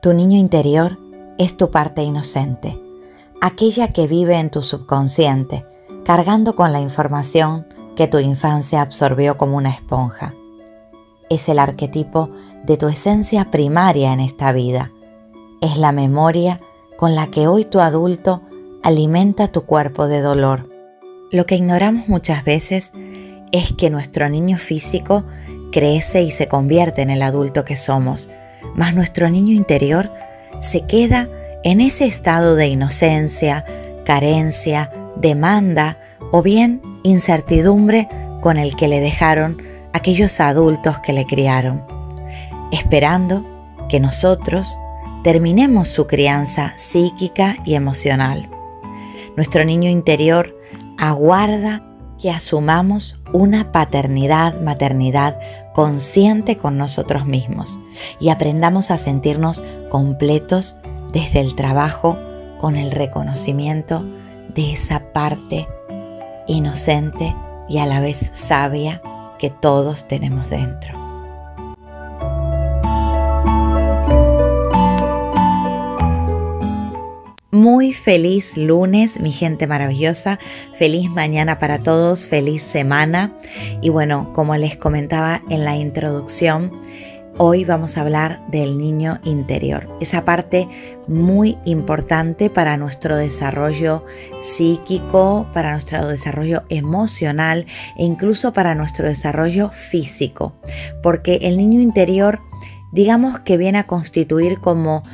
Tu niño interior es tu parte inocente, aquella que vive en tu subconsciente, cargando con la información que tu infancia absorbió como una esponja. Es el arquetipo de tu esencia primaria en esta vida. Es la memoria con la que hoy tu adulto alimenta tu cuerpo de dolor. Lo que ignoramos muchas veces es que nuestro niño físico crece y se convierte en el adulto que somos, mas nuestro niño interior se queda en ese estado de inocencia, carencia, demanda o bien incertidumbre con el que le dejaron aquellos adultos que le criaron, esperando que nosotros terminemos su crianza psíquica y emocional. Nuestro niño interior aguarda que asumamos una paternidad, maternidad consciente con nosotros mismos y aprendamos a sentirnos completos desde el trabajo con el reconocimiento de esa parte inocente y a la vez sabia que todos tenemos dentro. Muy feliz lunes, mi gente maravillosa. Feliz mañana para todos, feliz semana. Y bueno, como les comentaba en la introducción, hoy vamos a hablar del niño interior. Esa parte muy importante para nuestro desarrollo psíquico, para nuestro desarrollo emocional e incluso para nuestro desarrollo físico. Porque el niño interior, digamos que viene a constituir como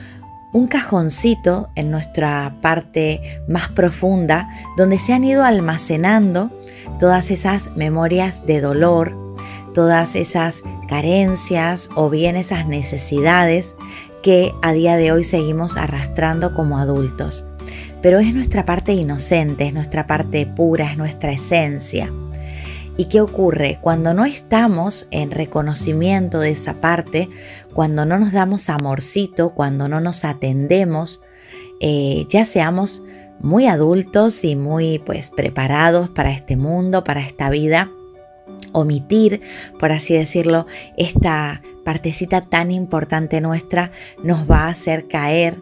un cajoncito en nuestra parte más profunda donde se han ido almacenando todas esas memorias de dolor, todas esas carencias o bien esas necesidades que a día de hoy seguimos arrastrando como adultos. Pero es nuestra parte inocente, es nuestra parte pura, es nuestra esencia. ¿Y qué ocurre? Cuando no estamos en reconocimiento de esa parte, cuando no nos damos amorcito, cuando no nos atendemos, eh, ya seamos muy adultos y muy pues preparados para este mundo, para esta vida, omitir, por así decirlo, esta partecita tan importante nuestra nos va a hacer caer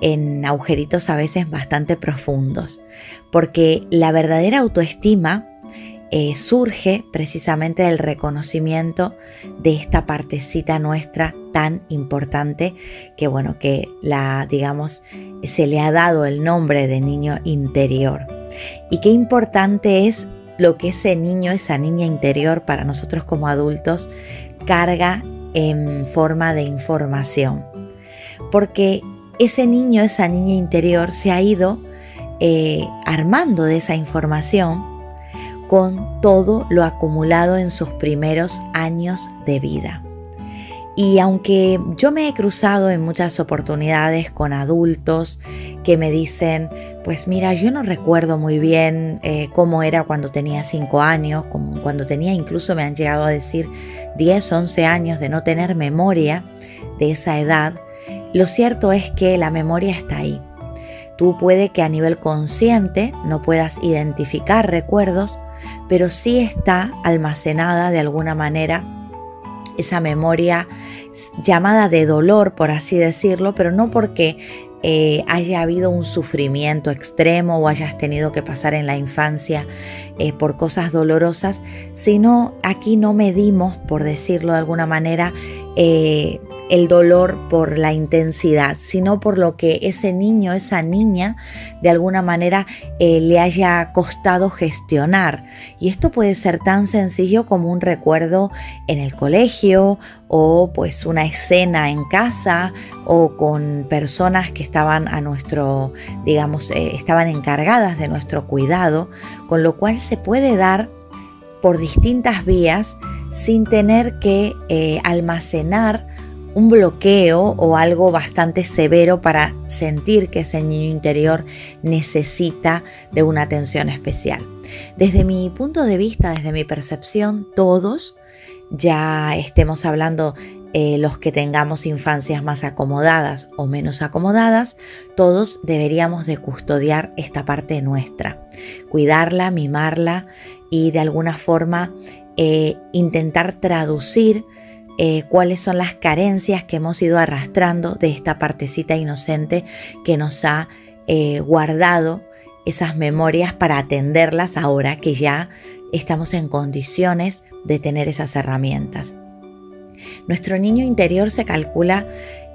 en agujeritos a veces bastante profundos, porque la verdadera autoestima eh, surge precisamente del reconocimiento de esta partecita nuestra tan importante que bueno que la digamos se le ha dado el nombre de niño interior. Y qué importante es lo que ese niño esa niña interior para nosotros como adultos carga en forma de información porque ese niño esa niña interior se ha ido eh, armando de esa información con todo lo acumulado en sus primeros años de vida. Y aunque yo me he cruzado en muchas oportunidades con adultos que me dicen, pues mira, yo no recuerdo muy bien eh, cómo era cuando tenía 5 años, cuando tenía incluso me han llegado a decir 10, 11 años de no tener memoria de esa edad, lo cierto es que la memoria está ahí. Tú puede que a nivel consciente no puedas identificar recuerdos, pero sí está almacenada de alguna manera esa memoria llamada de dolor, por así decirlo, pero no porque eh, haya habido un sufrimiento extremo o hayas tenido que pasar en la infancia eh, por cosas dolorosas, sino aquí no medimos, por decirlo de alguna manera, eh, el dolor por la intensidad, sino por lo que ese niño, esa niña, de alguna manera eh, le haya costado gestionar. Y esto puede ser tan sencillo como un recuerdo en el colegio o pues una escena en casa o con personas que estaban a nuestro, digamos, eh, estaban encargadas de nuestro cuidado, con lo cual se puede dar por distintas vías sin tener que eh, almacenar un bloqueo o algo bastante severo para sentir que ese niño interior necesita de una atención especial. Desde mi punto de vista, desde mi percepción, todos, ya estemos hablando eh, los que tengamos infancias más acomodadas o menos acomodadas, todos deberíamos de custodiar esta parte nuestra, cuidarla, mimarla y de alguna forma eh, intentar traducir eh, cuáles son las carencias que hemos ido arrastrando de esta partecita inocente que nos ha eh, guardado esas memorias para atenderlas ahora que ya estamos en condiciones de tener esas herramientas. Nuestro niño interior se calcula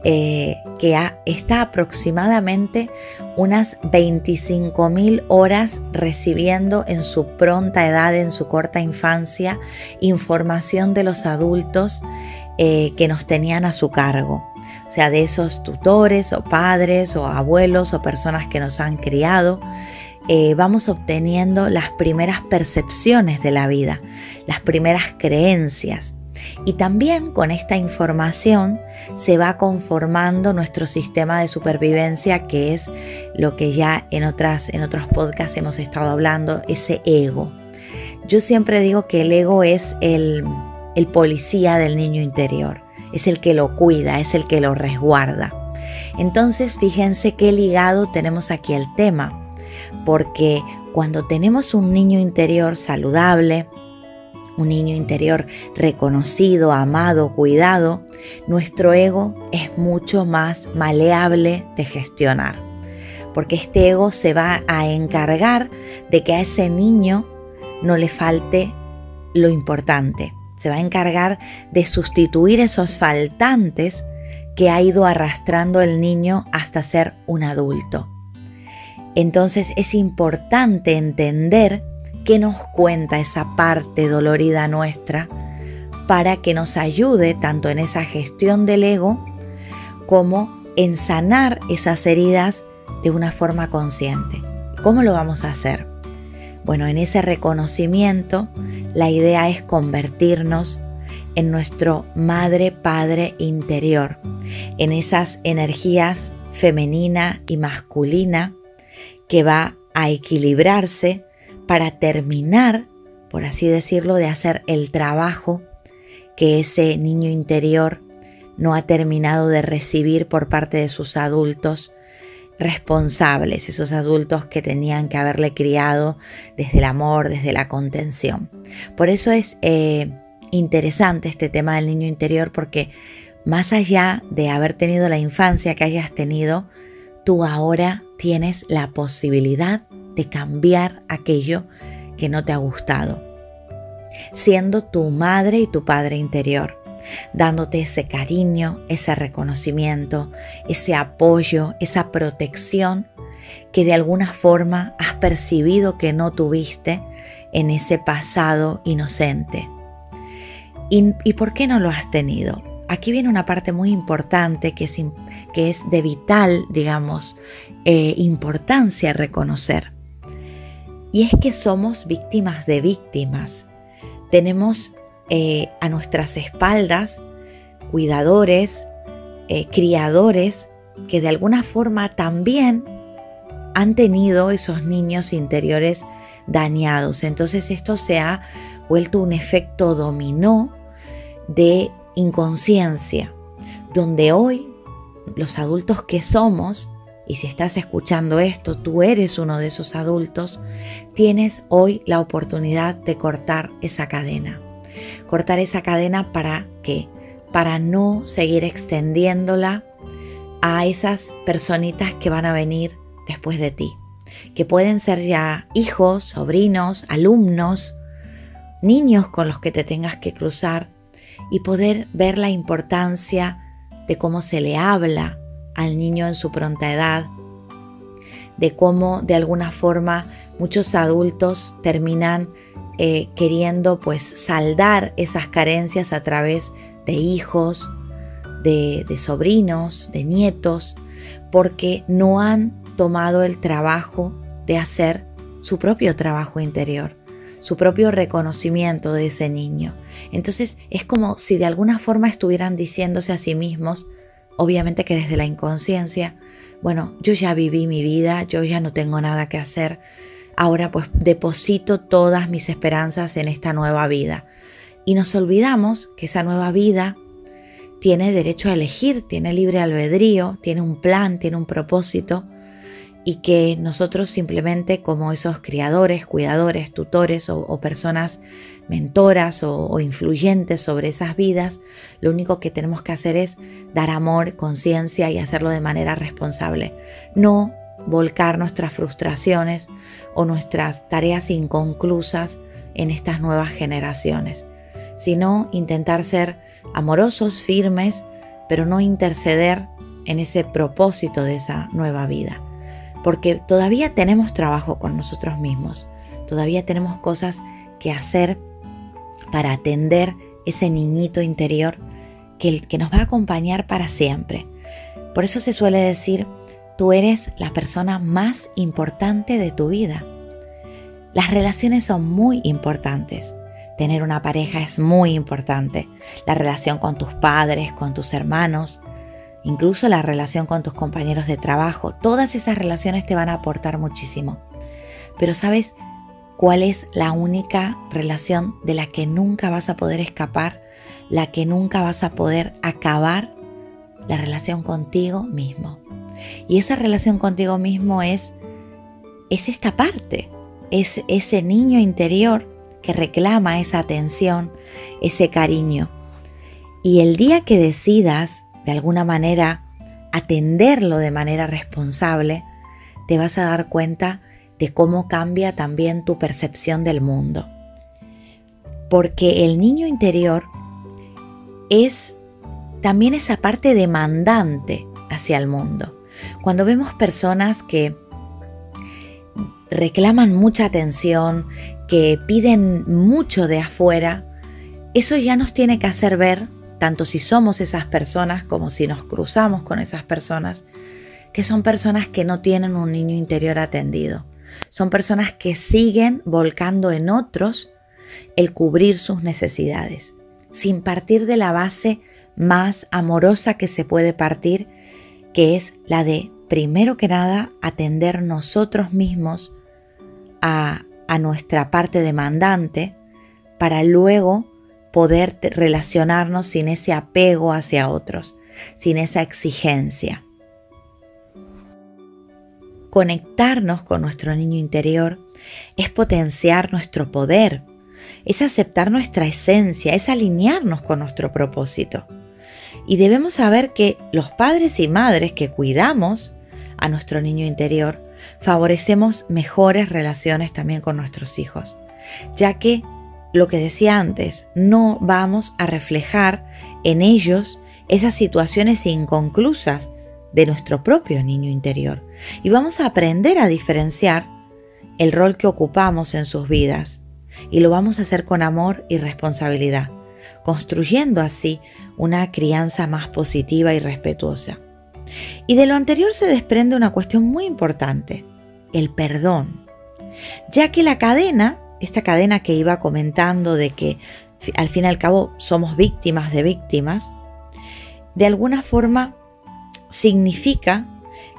eh, que está aproximadamente unas 25.000 horas recibiendo en su pronta edad, en su corta infancia, información de los adultos eh, que nos tenían a su cargo. O sea, de esos tutores o padres o abuelos o personas que nos han criado. Eh, vamos obteniendo las primeras percepciones de la vida, las primeras creencias, y también con esta información se va conformando nuestro sistema de supervivencia, que es lo que ya en, otras, en otros podcasts hemos estado hablando, ese ego. Yo siempre digo que el ego es el, el policía del niño interior, es el que lo cuida, es el que lo resguarda. Entonces fíjense qué ligado tenemos aquí el tema, porque cuando tenemos un niño interior saludable, un niño interior reconocido, amado, cuidado, nuestro ego es mucho más maleable de gestionar. Porque este ego se va a encargar de que a ese niño no le falte lo importante. Se va a encargar de sustituir esos faltantes que ha ido arrastrando el niño hasta ser un adulto. Entonces es importante entender qué nos cuenta esa parte dolorida nuestra para que nos ayude tanto en esa gestión del ego como en sanar esas heridas de una forma consciente. ¿Cómo lo vamos a hacer? Bueno, en ese reconocimiento la idea es convertirnos en nuestro madre padre interior, en esas energías femenina y masculina que va a equilibrarse para terminar, por así decirlo, de hacer el trabajo que ese niño interior no ha terminado de recibir por parte de sus adultos responsables, esos adultos que tenían que haberle criado desde el amor, desde la contención. Por eso es eh, interesante este tema del niño interior porque más allá de haber tenido la infancia que hayas tenido, tú ahora tienes la posibilidad de cambiar aquello que no te ha gustado, siendo tu madre y tu padre interior, dándote ese cariño, ese reconocimiento, ese apoyo, esa protección que de alguna forma has percibido que no tuviste en ese pasado inocente. ¿Y, por qué no lo has tenido? Aquí viene una parte muy importante que es, que es de vital, digamos, eh, importancia reconocer. Y es que somos víctimas de víctimas. Tenemos eh, a nuestras espaldas cuidadores, eh, criadores, que de alguna forma también han tenido esos niños interiores dañados. Entonces esto se ha vuelto un efecto dominó de inconsciencia, donde hoy los adultos que somos y si estás escuchando esto, tú eres uno de esos adultos, tienes hoy la oportunidad de cortar esa cadena. Cortar esa cadena para qué? Para no seguir extendiéndola a esas personitas que van a venir después de ti, que pueden ser ya hijos, sobrinos, alumnos, niños con los que te tengas que cruzar y poder ver la importancia de cómo se le habla al niño en su pronta edad, de cómo de alguna forma muchos adultos terminan eh, queriendo pues saldar esas carencias a través de hijos, de, de sobrinos, de nietos, porque no han tomado el trabajo de hacer su propio trabajo interior, su propio reconocimiento de ese niño. Entonces es como si de alguna forma estuvieran diciéndose a sí mismos, obviamente que desde la inconsciencia, bueno, yo ya viví mi vida, yo ya no tengo nada que hacer, ahora pues deposito todas mis esperanzas en esta nueva vida. Y nos olvidamos que esa nueva vida tiene derecho a elegir, tiene libre albedrío, tiene un plan, tiene un propósito y que nosotros simplemente como esos criadores, cuidadores, tutores o, personas mentoras o, o, influyentes sobre esas vidas, lo único que tenemos que hacer es dar amor, conciencia y hacerlo de manera responsable. No volcar nuestras frustraciones o nuestras tareas inconclusas en estas nuevas generaciones, sino intentar ser amorosos, firmes, pero no interceder en ese propósito de esa nueva vida porque todavía tenemos trabajo con nosotros mismos, todavía tenemos cosas que hacer para atender ese niñito interior que, que nos va a acompañar para siempre. Por eso se suele decir, tú eres la persona más importante de tu vida. Las relaciones son muy importantes. Tener una pareja es muy importante. La relación con tus padres, con tus hermanos, incluso la relación con tus compañeros de trabajo, todas esas relaciones te van a aportar muchísimo. Pero ¿sabes cuál es la única relación de la que nunca vas a poder escapar? La que nunca vas a poder acabar? La relación contigo mismo. Y esa relación contigo mismo es, es esta parte, es ese niño interior que reclama esa atención, ese cariño. Y el día que decidas de alguna manera atenderlo de manera responsable, te vas a dar cuenta de cómo cambia también tu percepción del mundo. Porque el niño interior es también esa parte demandante hacia el mundo. Cuando vemos personas que reclaman mucha atención, que piden mucho de afuera, eso ya nos tiene que hacer ver tanto si somos esas personas como si nos cruzamos con esas personas, que son personas que no tienen un niño interior atendido. Son personas que siguen volcando en otros el cubrir sus necesidades, sin partir de la base más amorosa que se puede partir, que es la de, primero que nada, atender nosotros mismos a, a nuestra parte demandante, para luego poder relacionarnos sin ese apego hacia otros, sin esa exigencia. Conectarnos con nuestro niño interior es potenciar nuestro poder, es aceptar nuestra esencia, es alinearnos con nuestro propósito. Y debemos saber que los padres y madres que cuidamos a nuestro niño interior favorecemos mejores relaciones también con nuestros hijos, ya que lo que decía antes, no vamos a reflejar en ellos esas situaciones inconclusas de nuestro propio niño interior y vamos a aprender a diferenciar el rol que ocupamos en sus vidas y lo vamos a hacer con amor y responsabilidad, construyendo así una crianza más positiva y respetuosa. Y de lo anterior se desprende una cuestión muy importante, el perdón, ya que la cadena esta cadena que iba comentando de que al fin y al cabo somos víctimas de víctimas, de alguna forma significa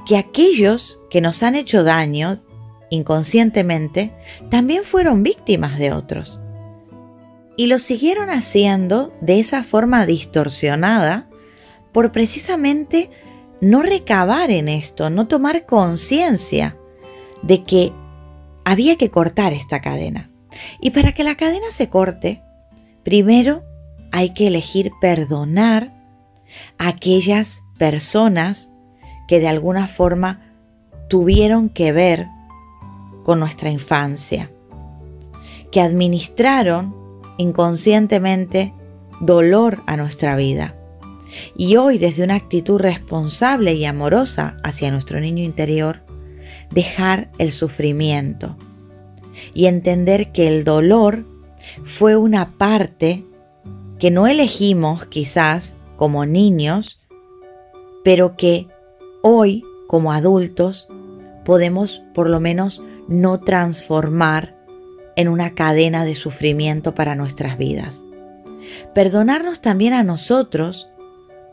que aquellos que nos han hecho daño inconscientemente también fueron víctimas de otros. Y lo siguieron haciendo de esa forma distorsionada por precisamente no recabar en esto, no tomar conciencia de que había que cortar esta cadena. Y para que la cadena se corte, primero hay que elegir perdonar a aquellas personas que de alguna forma tuvieron que ver con nuestra infancia, que administraron inconscientemente dolor a nuestra vida. Y hoy desde una actitud responsable y amorosa hacia nuestro niño interior, dejar el sufrimiento y entender que el dolor fue una parte que no elegimos quizás como niños, pero que hoy como adultos podemos por lo menos no transformar en una cadena de sufrimiento para nuestras vidas. Perdonarnos también a nosotros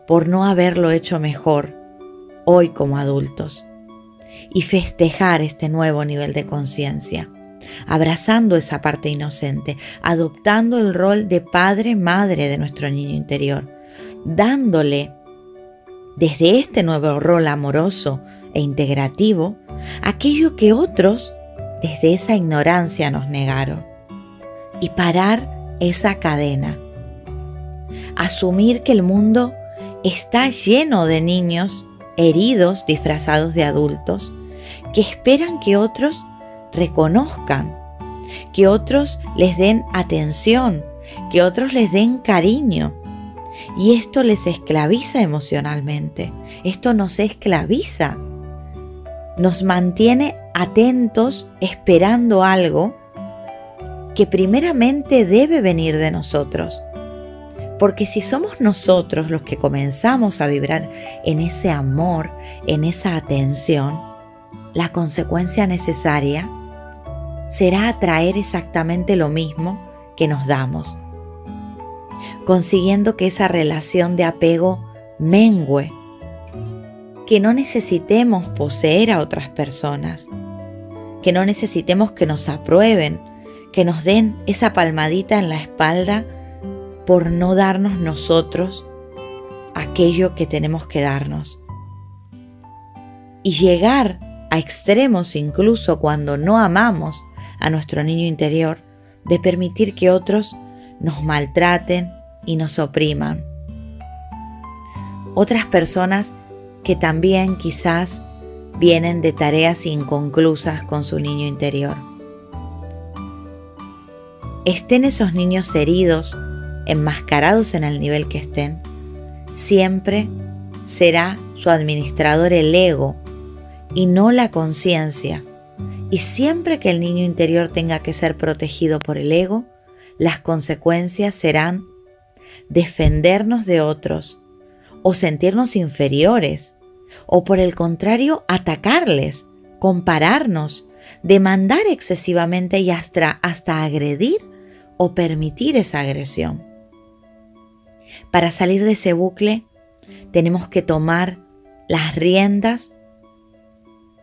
por no haberlo hecho mejor hoy como adultos y festejar este nuevo nivel de conciencia, abrazando esa parte inocente, adoptando el rol de padre-madre de nuestro niño interior, dándole desde este nuevo rol amoroso e integrativo aquello que otros desde esa ignorancia nos negaron y parar esa cadena. Asumir que el mundo está lleno de niños heridos disfrazados de adultos que esperan que otros reconozcan, que otros les den atención, que otros les den cariño. Y esto les esclaviza emocionalmente, esto nos esclaviza, nos mantiene atentos esperando algo que primeramente debe venir de nosotros. Porque si somos nosotros los que comenzamos a vibrar en ese amor, en esa atención, la consecuencia necesaria será atraer exactamente lo mismo que nos damos, consiguiendo que esa relación de apego mengue, que no necesitemos poseer a otras personas, que no necesitemos que nos aprueben, que nos den esa palmadita en la espalda por no darnos nosotros aquello que tenemos que darnos. Y llegar a extremos incluso cuando no amamos a nuestro niño interior de permitir que otros nos maltraten y nos opriman. Otras personas que también quizás vienen de tareas inconclusas con su niño interior. Estén esos niños heridos, enmascarados en el nivel que estén, siempre será su administrador el ego y no la conciencia. Y siempre que el niño interior tenga que ser protegido por el ego, las consecuencias serán defendernos de otros o sentirnos inferiores o por el contrario atacarles, compararnos, demandar excesivamente y hasta, hasta agredir o permitir esa agresión. Para salir de ese bucle tenemos que tomar las riendas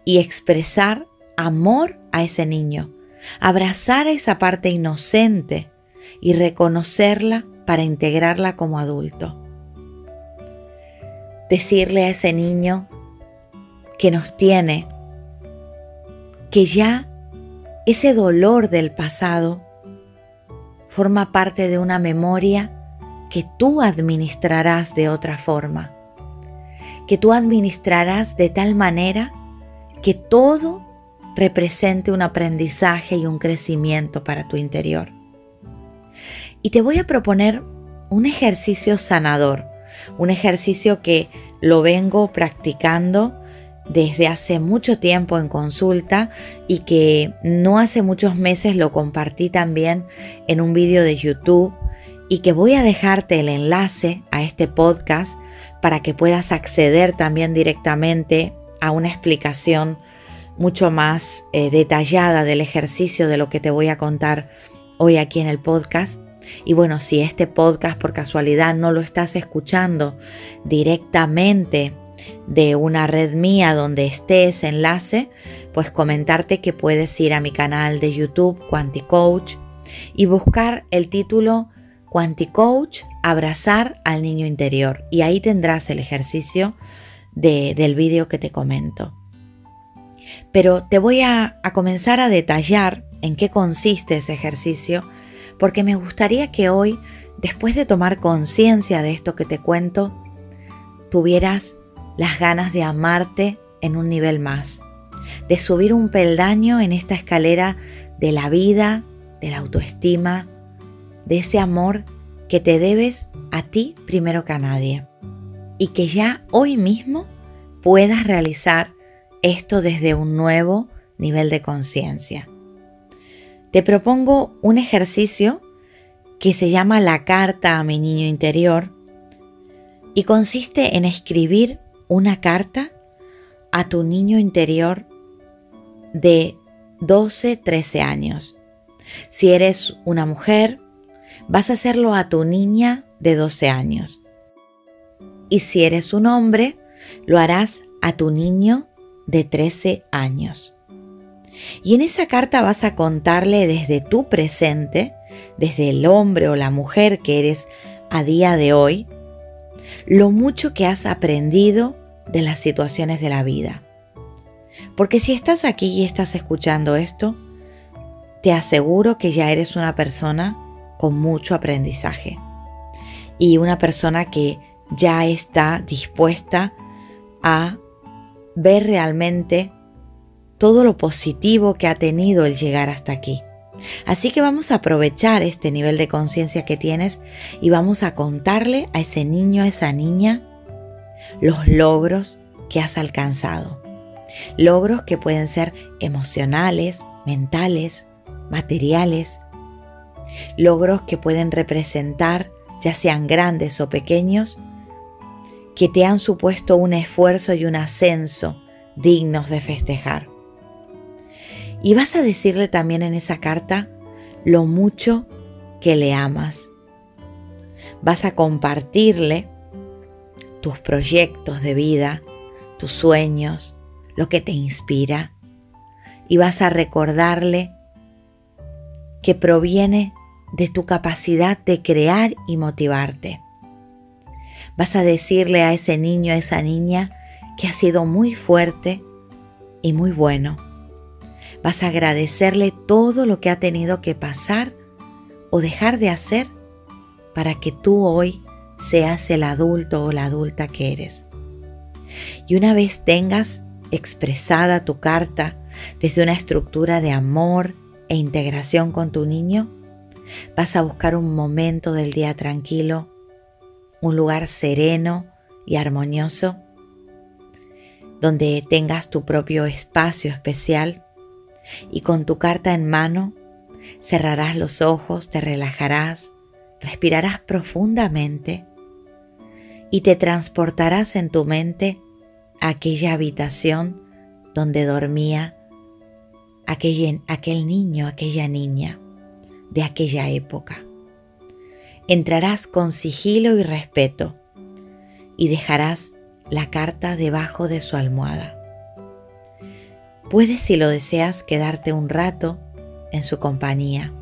y expresar amor a ese niño, abrazar a esa parte inocente y reconocerla para integrarla como adulto. Decirle a ese niño que nos tiene, que ya ese dolor del pasado forma parte de una memoria que tú administrarás de otra forma, que tú administrarás de tal manera que todo represente un aprendizaje y un crecimiento para tu interior. Y te voy a proponer un ejercicio sanador, un ejercicio que lo vengo practicando desde hace mucho tiempo en consulta y que no hace muchos meses lo compartí también en un vídeo de YouTube y que voy a dejarte el enlace a este podcast para que puedas acceder también directamente a una explicación mucho más eh, detallada del ejercicio de lo que te voy a contar hoy aquí en el podcast. Y bueno, si este podcast por casualidad no lo estás escuchando directamente de una red mía donde esté ese enlace, pues comentarte que puedes ir a mi canal de YouTube Quanticoach y buscar el título Quanticoach Abrazar al Niño Interior y ahí tendrás el ejercicio del vídeo que te comento. Pero te voy a comenzar a detallar en qué consiste ese ejercicio porque me gustaría que hoy, después de tomar conciencia de esto que te cuento, tuvieras las ganas de amarte en un nivel más, de subir un peldaño en esta escalera de la vida, de la autoestima, de ese amor que te debes a ti primero que a nadie. y que ya hoy mismo puedas realizar esto desde un nuevo nivel de conciencia. Te propongo un ejercicio que se llama la carta a mi niño interior y consiste en escribir una carta a tu niño interior de 12, 13 años. Si eres una mujer, vas a hacerlo a tu niña de 12 años. Y si eres un hombre, lo harás a tu niño de 13 años. Y en esa carta vas a contarle desde tu presente, desde el hombre o la mujer que eres a día de hoy, lo mucho que has aprendido de las situaciones de la vida. Porque si estás aquí y estás escuchando esto, te aseguro que ya eres una persona con mucho aprendizaje y una persona que ya está dispuesta a ver realmente todo lo positivo que ha tenido el llegar hasta aquí. Así que vamos a aprovechar este nivel de conciencia que tienes y vamos a contarle a ese niño, a esa niña, los logros que has alcanzado. Logros que pueden ser emocionales, mentales, materiales. Logros que pueden representar, ya sean grandes o pequeños, que te han supuesto un esfuerzo y un ascenso dignos de festejar. Y vas a decirle también en esa carta lo mucho que le amas. Vas a compartirle tus proyectos de vida, tus sueños, lo que te inspira. Y vas a recordarle que proviene de tu capacidad de crear y motivarte. Vas a decirle a ese niño, a esa niña, que ha sido muy fuerte y muy bueno Vas a agradecerle todo lo que ha tenido que pasar o dejar de hacer para que tú hoy seas el adulto o la adulta que eres. Y una vez tengas expresada tu carta desde una estructura de amor e integración con tu niño, vas a buscar un momento del día tranquilo, un lugar sereno y armonioso, donde tengas tu propio espacio especial y con tu carta en mano cerrarás los ojos, te relajarás, respirarás profundamente y te transportarás en tu mente a aquella habitación donde dormía aquel, aquel niño, aquella niña de aquella época. Entrarás con sigilo y respeto y dejarás la carta debajo de su almohada. Puedes, si lo deseas, quedarte un rato en su compañía,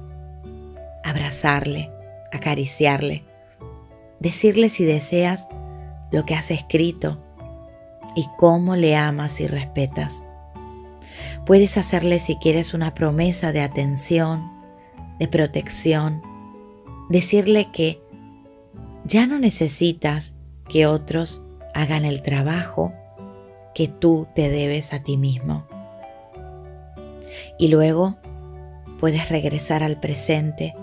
abrazarle, acariciarle, decirle si deseas lo que has escrito y cómo le amas y respetas. Puedes hacerle si quieres una promesa de atención, de protección, decirle que ya no necesitas que otros hagan el trabajo que tú te debes a ti mismo y luego puedes regresar al presente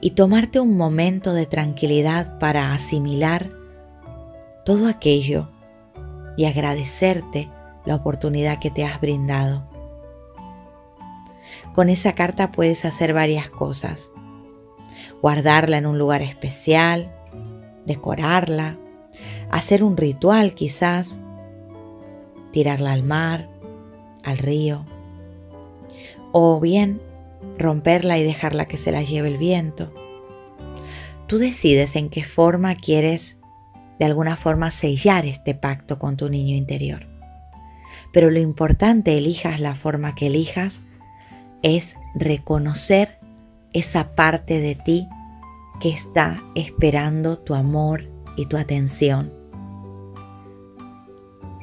y tomarte un momento de tranquilidad para asimilar todo aquello y agradecerte la oportunidad que te has brindado. Con esa carta puedes hacer varias cosas. Guardarla en un lugar especial, decorarla, hacer un ritual quizás, tirarla al mar, al río o bien romperla y dejarla que se la lleve el viento. Tú decides en qué forma quieres de alguna forma sellar este pacto con tu niño interior. Pero lo importante, elijas la forma que elijas, es reconocer esa parte de ti que está esperando tu amor y tu atención.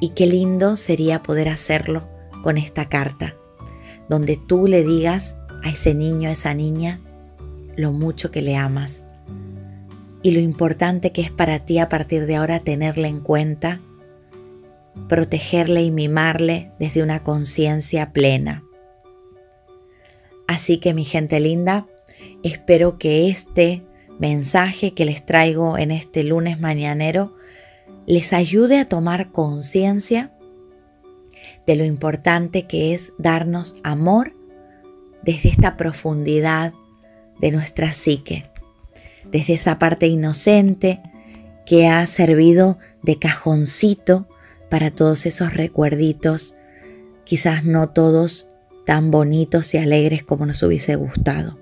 Y qué lindo sería poder hacerlo con esta carta donde tú le digas a ese niño, a esa niña, lo mucho que le amas y lo importante que es para ti a partir de ahora tenerle en cuenta, protegerle y mimarle desde una conciencia plena. Así que mi gente linda, espero que este mensaje que les traigo en este lunes mañanero les ayude a tomar conciencia de lo importante que es darnos amor desde esta profundidad de nuestra psique, desde esa parte inocente que ha servido de cajoncito para todos esos recuerditos, quizás no todos tan bonitos y alegres como nos hubiese gustado,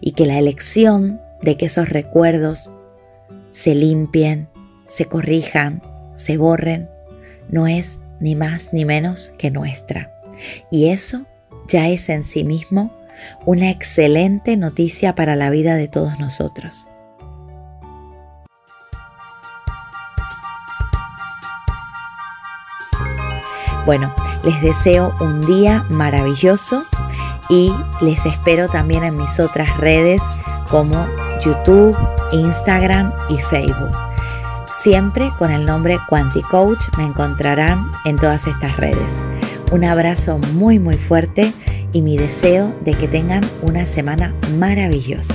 y que la elección de que esos recuerdos se limpien, se corrijan, se borren, no es ni más ni menos que nuestra. Y eso ya es en sí mismo una excelente noticia para la vida de todos nosotros. Bueno, les deseo un día maravilloso y les espero también en mis otras redes como YouTube, Instagram y Facebook. Siempre con el nombre Quanticoach me encontrarán en todas estas redes. Un abrazo muy muy fuerte y mi deseo de que tengan una semana maravillosa.